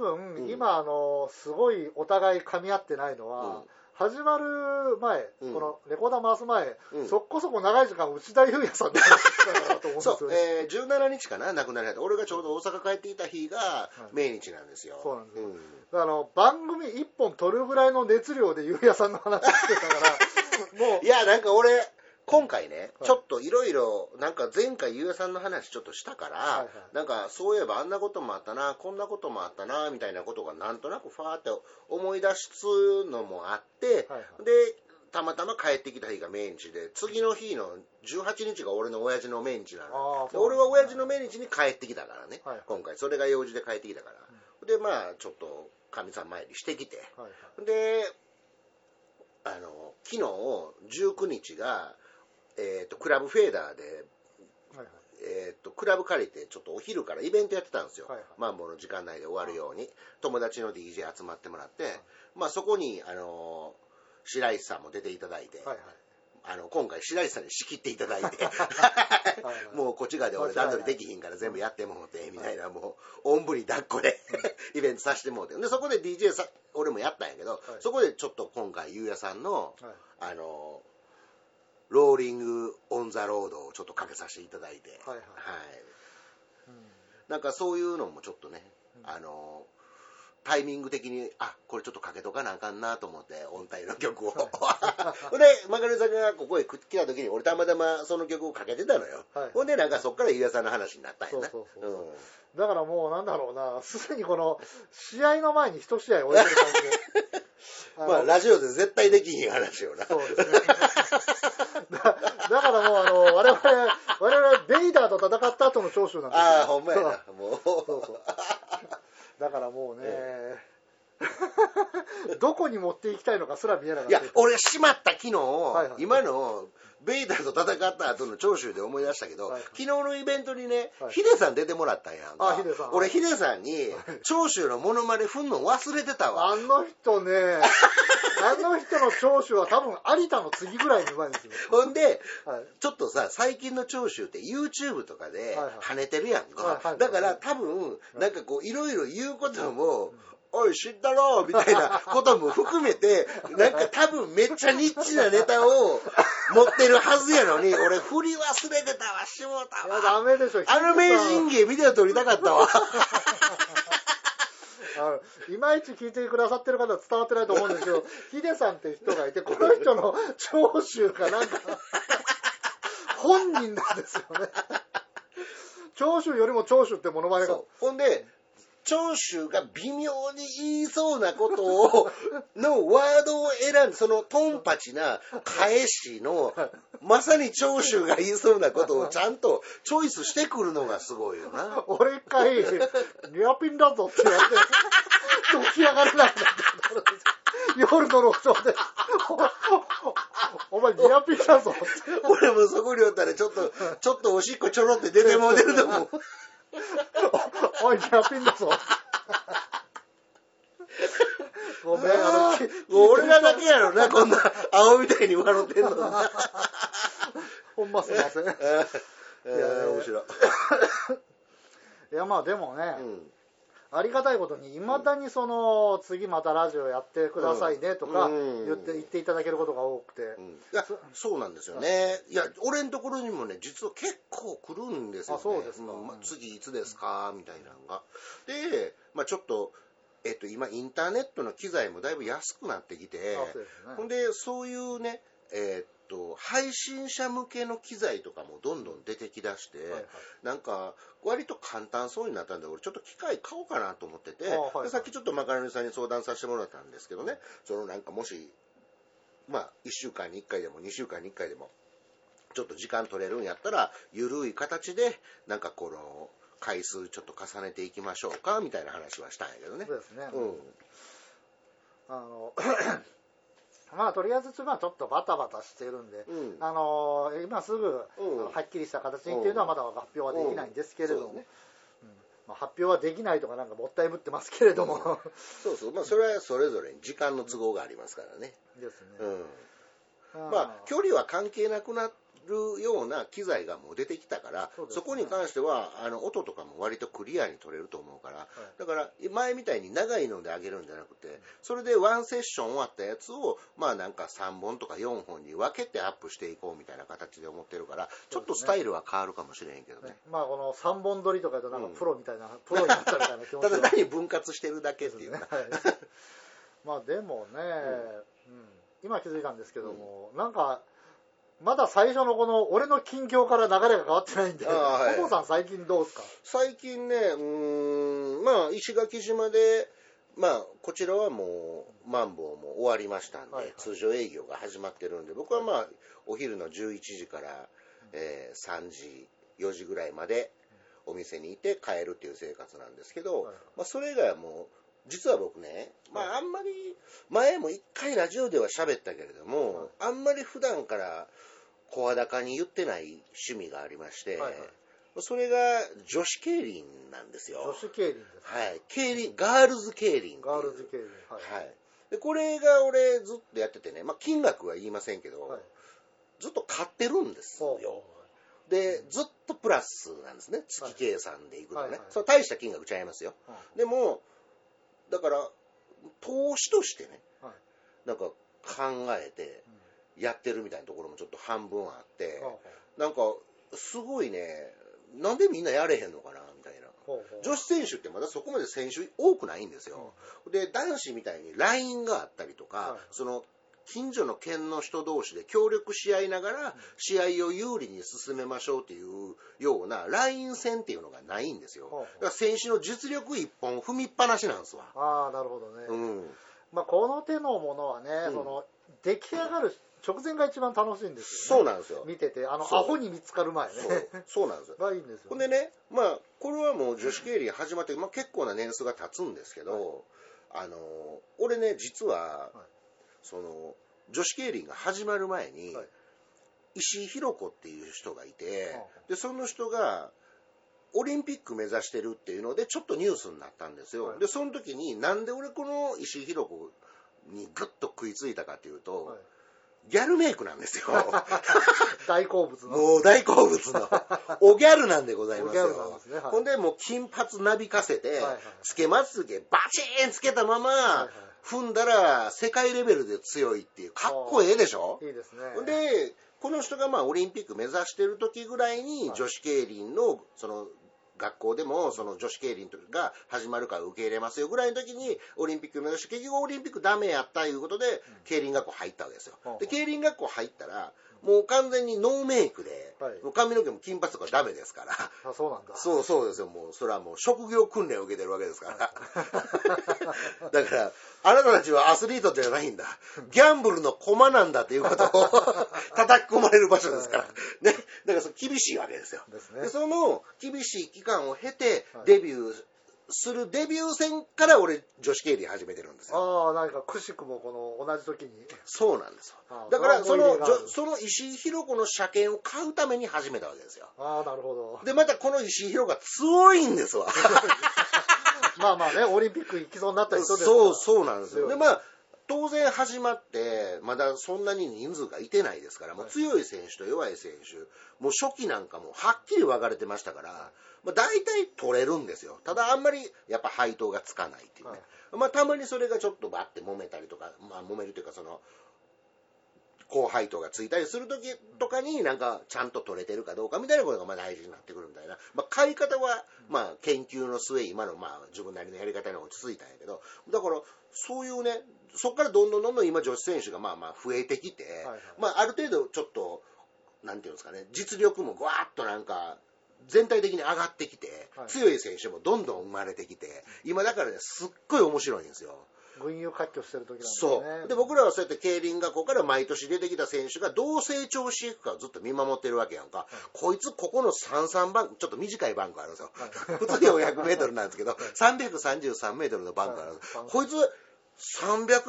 分、うん。今あのすごいお互い噛み合ってないのは、うん。始まる前、うん。このレコーダー回す前、うん。そこそこ長い時間内田裕也さんの話してたかなと思うんですそう、よねえー、17日かな亡くなりはった。俺がちょうど大阪帰っていた日がい。命日なんですよ、そうなんですよ。ん。だからあの番組1本撮るぐらいの熱量で裕也さんの話してたから もういやなんか俺今回ね、はい。ちょっといろいろなんか前回ゆうやさんの話ちょっとしたから、はいはい。なんかそういえばあんなこともあったなこんなこともあったなみたいなことがなんとなくファーって思い出すのもあって、はいはい。でたまたま帰ってきた日が命日で次の日の18日が俺の親父の命日なの俺は親父の命日に帰ってきたからね、はいはい。今回。それが用事で帰ってきたから、でまあちょっとかみさん参りして。きてはいはい。であの昨日19日が、えー、とクラブフェーダーで、はいはい。えー、とクラブ借りてちょっとお昼からイベントやってたんですよ、はいはい。マンボウの時間内で終わるように。友達の DJ 集まってもらって、まあ、そこにあの白石さんも出ていただいて、はいはい。あの今回白石さんに仕切っていただいてはい もうこっち側で俺段取りできひんから全部やってもうてみたいなもうおんぶに抱っこでイベントさせてもうて。でそこで DJ さ俺もやったんやけど、はい。そこでちょっと今回ゆうやさんのはい。あのローリング・オン・ザ・ロードをちょっとかけさせていただいて、はいはいうん。なんかそういうのもちょっとね、あのタイミング的にあこれちょっとかけとかなあかんなと思って御大の曲を、ほんでマカルさんがここへ来た時に俺たまたまその曲をかけてたのよ、はいほんでなんかそっからゆうやさんの話になったんやな。そうそうそうう。ん。だからもうなんだろうな、すでにこの試合の前に一試合終えてる感じ まあラジオで絶対できひん話よな。そうですね。だだからもうあの、我々、我々ベイダーと戦った後の長州なんですよ。ああほんまやな。もう。そう。そう。だからもうね、どこに持っていきたいのかすら見えなかった。いや、俺、しまった昨日、いはい今の、ベイダーと戦った後の長州で思い出したけど、はい昨日のイベントにね、はいヒデさん出てもらったんやんか。あヒデさん俺、ヒデさんに、長州のモノマネ振んの忘れてたわ。あの人ね、あの人の長州は多分有田の次ぐらいにうまいんですよ。ほんで、はい。ちょっとさ、最近の長州って YouTube とかで跳ねてるやんか。はいはいだから多分、なんかこう、いろいろ言うことも、おい、知ったろみたいなことも含めて、なんか多分めっちゃニッチなネタを持ってるはずやのに、俺振り忘れてたわ、しもたわ。ダメでしょ。あの名人芸ビデオ撮りたかったわ。いまいち聞いてくださってる方は伝わってないと思うんですけど、ヒデさんって人がいて、この人の長州がなんか、本人なんですよね。長州よりも長州ってモノマネが。ほんで、長州が微妙に言いそうなことを、のワードを選んで、そのトンパチな返しの、まさに長州が言いそうなことをちゃんとチョイスしてくるのがすごいよな。俺一回、リアピンだぞって言われて、起き上がれないんだって夜の路上で、おお前リアピンだぞって。俺もそこにおったらちょっと、ちょっとおしっこちょろって出てもうてると思う。おい、リアピンだぞ。ごめん、あの、俺らだけやろな、こんな青みたいに笑ってんのな。ほんますいません。い えー面白い。や、まあでもね、うんありがたいことに、いまだにその、次またラジオやってくださいねとかうん言って、言っていただけることが多くて。うんいやそうなんですよね。いや、俺のところにもね、実は結構来るんですよ、ね。あそうですかんまあ次いつですか？みたいなのが。で、まあちょっと、えっと、今、インターネットの機材もだいぶ安くなってきてほんで、そういうね、えっと、配信者向けの機材とかもどんどん出てきだして、はいはいなんか、割と簡単そうになったんで、俺ちょっと機械買おうかなと思ってて、あはいはいでさっきちょっとマカロニさんに相談させてもらったんですけどね、そのなんかもし、まあ、1週間に1回でも2週間に1回でも、ちょっと時間取れるんやったら、ゆるい形で、なんかこの、回数ちょっと重ねていきましょうか、みたいな話はしたんやけどねそう。ですね。うん。あの、まあとりあえずまあちょっとバタバタしてるんで、うん。あの今すぐ、はっきりした形にっていうのはまだ発表はできないんですけれども、うん。そうだね。まあ、発表はできないとかなんかもったいぶってますけれども、そうそう。まあ、それはそれぞれに時間の都合がありますからね。ですね。まあ、距離は関係なくなるような機材がもう出てきたからそ,、ね。こに関してはあの音とかも割とクリアに取れると思うから、だから前みたいに長いので上げるんじゃなくてそれでワンセッション終わったやつをまあなんか3本とか4本に分けてアップしていこうみたいな形で思ってるからちょっとスタイルは変わるかもしれへんけどね。ねまあこの3本撮りとかだとなんかうん。プロみたいな、プロになったみたいな気持ちたはだ単に分割してるだけっていうな、はい。まあでもね、うん。今気づいたんですけども、なんかまだ最初のこの俺の近況から流れが変わってないんで、はい。ポポさん最近どうですか？最近ね、うーん、まあ、石垣島で、まあ、こちらはもう、マンボウも終わりましたんで、はいはい。通常営業が始まってるんで、僕はまあ、お昼の11時から、えー3時、4時ぐらいまでお店にいて帰るっていう生活なんですけど、はい。まあ、それ以外はもう、実は僕ね、まあ、あんまり、前も一回ラジオでは喋ったけれども、はい。あんまり普段から声高に言ってない趣味がありまして、はいはいそれが女子競輪なんですよ。女子競輪ですはい。競輪、ガールズ競輪。ガールズ競輪はい、はい。で、これが俺ずっとやっててね、まあ金額は言いませんけど、はいずっと買ってるんですよ。で、ずっとプラスなんですね。月計算でいくとね。はいはいそれ大した金額ちゃいますよ。はいでも、だから、投資としてね、はいなんか考えてやってるみたいなところもちょっと半分あって、ほなんか、すごいね、なんでみんなやれへんのかな、みたいな。女子選手ってまだそこまで選手多くないんですよ。で、男子みたいにラインがあったりとか、はいその、近所の県の人同士で協力し合いながら、試合を有利に進めましょうっていうような、ライン戦っていうのがないんですよ。だから選手の実力一本踏みっぱなしなんですわ。ああなるほどね、うん。まあ、この手のものはね、うんその出来上がる直前が一番楽しいんですよ、ね、そうなんですよ。見ててあのアホに見つかる前ね。そう。そうなんですよ。がいいんですよ、ほんでね、まあ、これはもう女子競輪始まって、まあ、結構な年数が経つんですけど、あの、俺ね、実は、はい。その、女子競輪が始まる前に、はい。石井宏子っていう人がいて、はで、その人が、オリンピック目指してるっていうので、ちょっとニュースになったんですよ。はい。で、その時に、なんで俺この石井宏子にグッと食いついたかっていうと、はいギャルメイクなんですよ。大好物の。もう大好物の、おギャルなんでございますよ。おギャルなんですねはい。ほんで、もう金髪なびかせて、つけまつげバチーンつけたまま、はい踏んだら世界レベルで強いっていう、かっこええでしょ？いいですね。で、この人がまあオリンピック目指してる時ぐらいにはい。女子競輪の、その、学校でもその女子競輪が始まるから受け入れますよぐらいの時にオリンピック目指して結局オリンピックダメやったいうことで競輪学校入ったわけですよ。うんで競輪学校入ったらもう完全にノーメイクで、はい。もう髪の毛も金髪とかダメですから。あそうなんだ。そうそうですよ。もうそれはもう職業訓練を受けてるわけですから。だからあなたたちはアスリートじゃないんだ。ギャンブルの駒なんだっていうことを 叩き込まれる場所ですから。ね。だからその厳しいわけですよ。ですね。でその厳しい期間を経てはい。デビューするデビュー戦から俺女子競輪始めてるんですよ。ああ何かくしくもこの同じ時に。そうなんですよ。あだからそのその石井宏子の車検を買うために始めたわけですよ。ああなるほど。でまたこの石井宏子が強いんですわ。まあまあねオリンピック行きそうになった人ですそうそうなんですよ。でまあ当然始まってまだそんなに人数がいてないですからもう強い選手と弱い選手もう初期なんかもはっきり分かれてましたから、まあ、大体取れるんですよ。ただあんまりやっぱ配当がつかないっていうね、はい。まあたまにそれがちょっとバッて揉めたりとかまあ揉めるというかその高配当がついたりするときとかになんかちゃんと取れてるかどうかみたいなことがまあ大事になってくるみたいな、まあ、買い方はまあ研究の末今のまあ自分なりのやり方に落ち着いたんやけど。だからそういうねそこからどんどんどんどん今女子選手がまあまあ増えてきて、はいはい。まあある程度ちょっとなんていうんですかね実力もぐわーっとなんか全体的に上がってきて、はい。強い選手もどんどん生まれてきて今だからねすっごい面白いんですよ。群雄割拠してる時なんですそねう。で、僕らはそうやって競輪学校から毎年出てきた選手がどう成長していくかをずっと見守ってるわけやんか。こいつここの33バンク、ちょっと短いバンクあるんですよ。普通に400メートルなんですけど、333メートルのバンクあるんですはいこいつ300、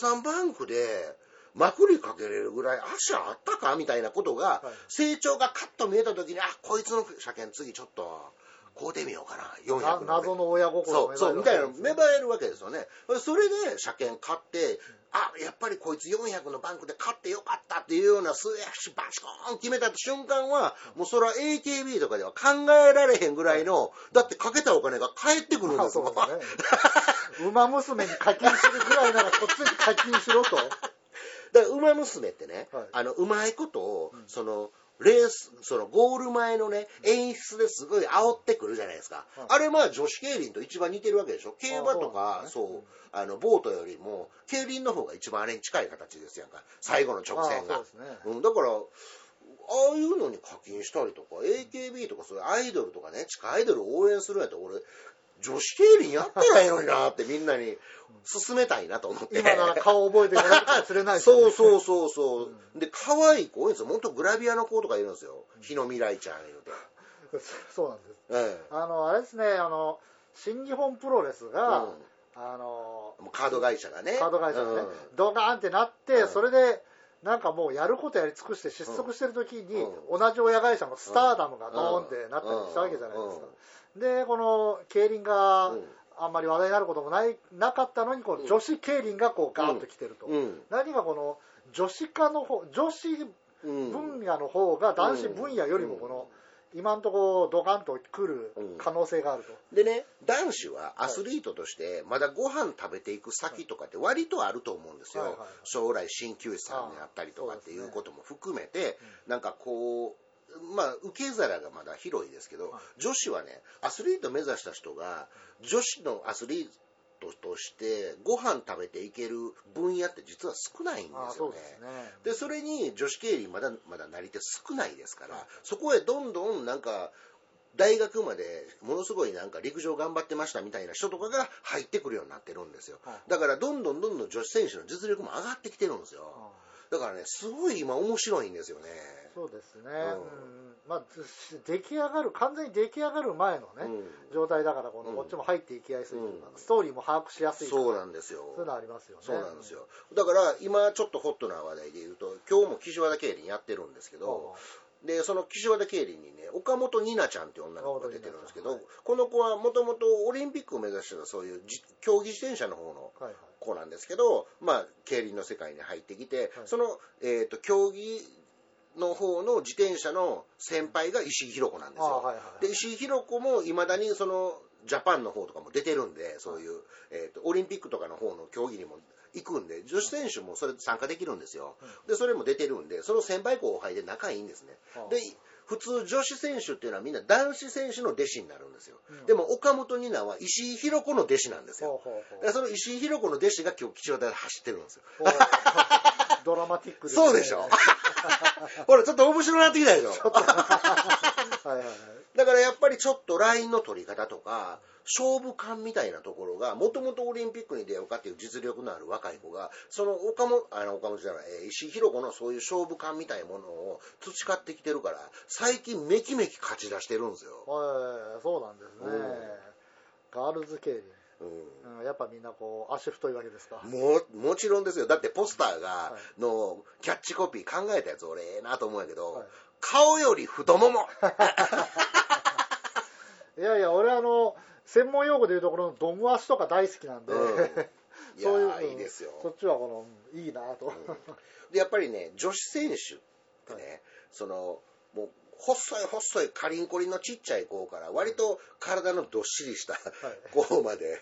33バンクで、まくりかけれるぐらい足あったか？みたいなことが、はい。成長がカッと見えた時に、あ、こいつの車検次ちょっと、こうてみようかな、な400の。謎の親心そう、そう、みたいなの芽芽生えるわけですよね。それで車検買って、あ、やっぱりこいつ400のバンクで買ってよかったっていうような数やしバシコーン決めた瞬間は、もうそれは AKB とかでは考えられへんぐらいの、だってかけたお金が返ってくるんですよ。そうですね。馬娘に課金するぐらいならこっちに課金しろと。だから、馬娘ってね、はいあの、うまいことを、その、レース、そのゴール前のね、演出ですごい煽ってくるじゃないですか。はいあれまあ女子競輪と一番似てるわけでしょ。競馬とか、あそうそうなんですねあの、ボートよりも、競輪の方が一番あれに近い形ですやんか。最後の直線が。あそうですねうん、だから、ああいうのに課金したりとか、AKB とかそういうアイドルとかね、地下アイドルを応援するんやったら俺、女子競輪やったらええのになってみんなに勧めたいなと思って。今なら顔覚えてかもしれないし、そうそうそうそう。で、可愛い子多いんですよ。もっとグラビアの子とかいるんですよ。日野未来ちゃん言うて。そうなんです。えあの、あれですね、あの、新日本プロレスえが、うんあの、カード会社がね。カード会社がね、うんドカーンってなって、うんそれで、なんかもうやることやり尽くして失速してる時に、う同じ親会社のスターダムがドーンってなったりしたわけじゃないですか。で、この競輪がうんあんまり話題になることもないなかったのに、こうんう女子競輪がこうガーッと来てると。うん。何がこの女子化の方、女子うん。分野の方が男子分野よりもこの、今のところドカンと来る可能性があると。でね、男子はアスリートとして、まだご飯食べていく先とかって割とあると思うんですよ。はいはいはい将来鍼灸師さんになったりとかっていうことも含めて、なんかこう、まあ、受け皿がまだ広いですけど、はい。女子はね、アスリート目指した人が、女子のアスリートとしてご飯食べていける分野って実は少ないんですよね。そうですね。でそれに女子競輪まだまだなり手少ないですからそこへどんどんなんか大学までものすごいなんか陸上頑張ってましたみたいな人とかが入ってくるようになってるんですよ。はい。だからどんどんどんどん女子選手の実力も上がってきてるんですよだからねすごい今面白いんですよね。そうですね。うん。うんまあ、出来上がる、完全に出来上がる前のね、うん。状態だからこの、うん。こっちも入っていきやすいうん。ストーリーも把握しやすいそうななんですよ。そういうのありますよね。そうなんですよ。だから今ちょっとホットな話題で言うと今日も岸和田競輪やってるんですけうん。ど、でその岸和田競輪にね岡本里奈ちゃんっていう女の子が出てるんですけど、岡本里この子はもともとオリンピックを目指してたそういうじ競技自転車の方のはいはい。子なんですけど、まあ、競輪の世界に入ってきて、はいその、えー、と競技の方の自転車の先輩が石井宏子なんですよ。ああはいはいで石井宏子もいまだにそのジャパンの方とかも出てるんでそういう、えー、とオリンピックとかの方の競技にも行くんで女子選手もそれ参加できるんですよ、でそれも出てるんでその先輩後輩で仲いいんですね、で普通女子選手っていうのはみんな男子選手の弟子になるんですよ、うん。でも岡本里奈は石井宏子の弟子なんですよ、ほうほうほう。でその石井宏子の弟子が今日吉和田で走ってるんですよ。ドラマティックですね。そうでしょ。ほらちょっと面白くなってきたでしょ。はいはいはい。だからやっぱりちょっとラインの取り方とか、勝負感みたいなところが、もともとオリンピックに出ようかっていう実力のある若い子が、その岡本、あの、岡本じゃない、えー石井宏子のそういう勝負感みたいなものを培ってきてるから、最近めきめき勝ち出してるんですよ。はい、そうなんですね。ガールズ競輪。うんうん、やっぱみんなこう、足太いわけですか？ももちろんですよ。だってポスターがは、のキャッチコピー考えたやつ俺ええなと思うんやけど、はい顔より太もも いやいや、俺あの、専門用語でいうところのドム足とか大好きなんで、うん。そういう、ーいいですよ。そっちはこの、うんいいなと。でやっぱりね女子選手ってね、はい。そのもう細い細いカリンコリンのちっちゃい子から割と体のどっしりした子まで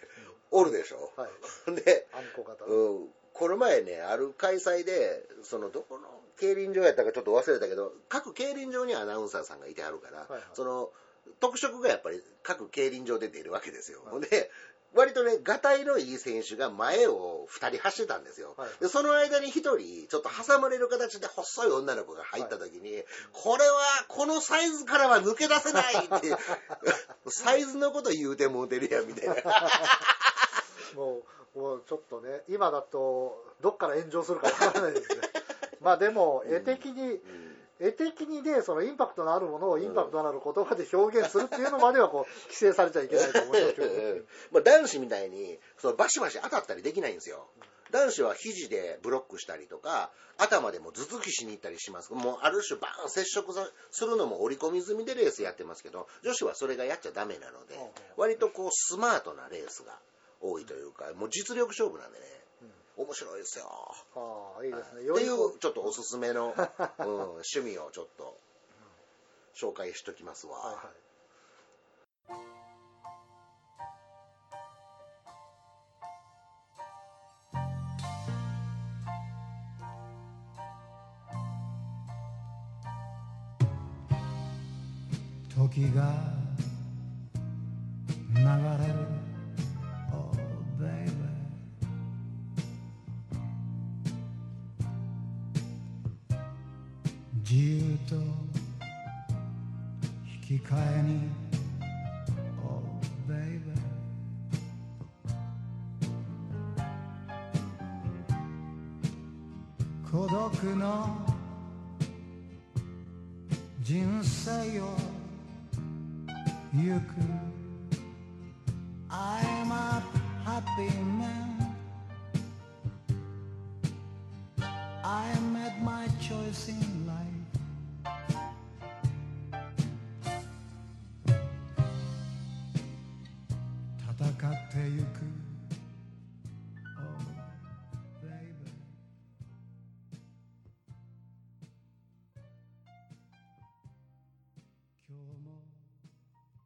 おるでしょ、はい。で、あんこ型。うん、この前ねある開催でそのどこの競輪場やったかちょっと忘れたけど各競輪場にアナウンサーさんがいてはるから、いはい。その特色がやっぱり各競輪場で出るわけですよ、はい。で割とね、がたいのいい選手が前を2人走ってたんですよ。はい。でその間に1人、ちょっと挟まれる形で細い女の子が入った時に、これは、このサイズからは抜け出せないって、サイズのこと言うてもうてるやん、みたいな。もう、もうちょっとね、今だと、どっから炎上するかわからないですね。まあでも、絵的に、絵的にね、そのインパクトのあるものをインパクトのある言葉で表現するっていうのまでは、こう、規制されちゃいけないと思いますけど。まあ男子みたいにそのバシバシ当たったりできないんですよ男子は肘でブロックしたりとか、頭でも頭突きしに行ったりします。もうある種バーン接触さするのも織り込み済みでレースやってますけど、女子はそれがやっちゃダメなので割とこうスマートなレースが多いというか、もう実力勝負なんでね、面白いですよ。ああ、いいですね。っていうちょっとおすすめの、うん、趣味をちょっと紹介しときますわ。はいはい。時が流れる行く I'm a happy man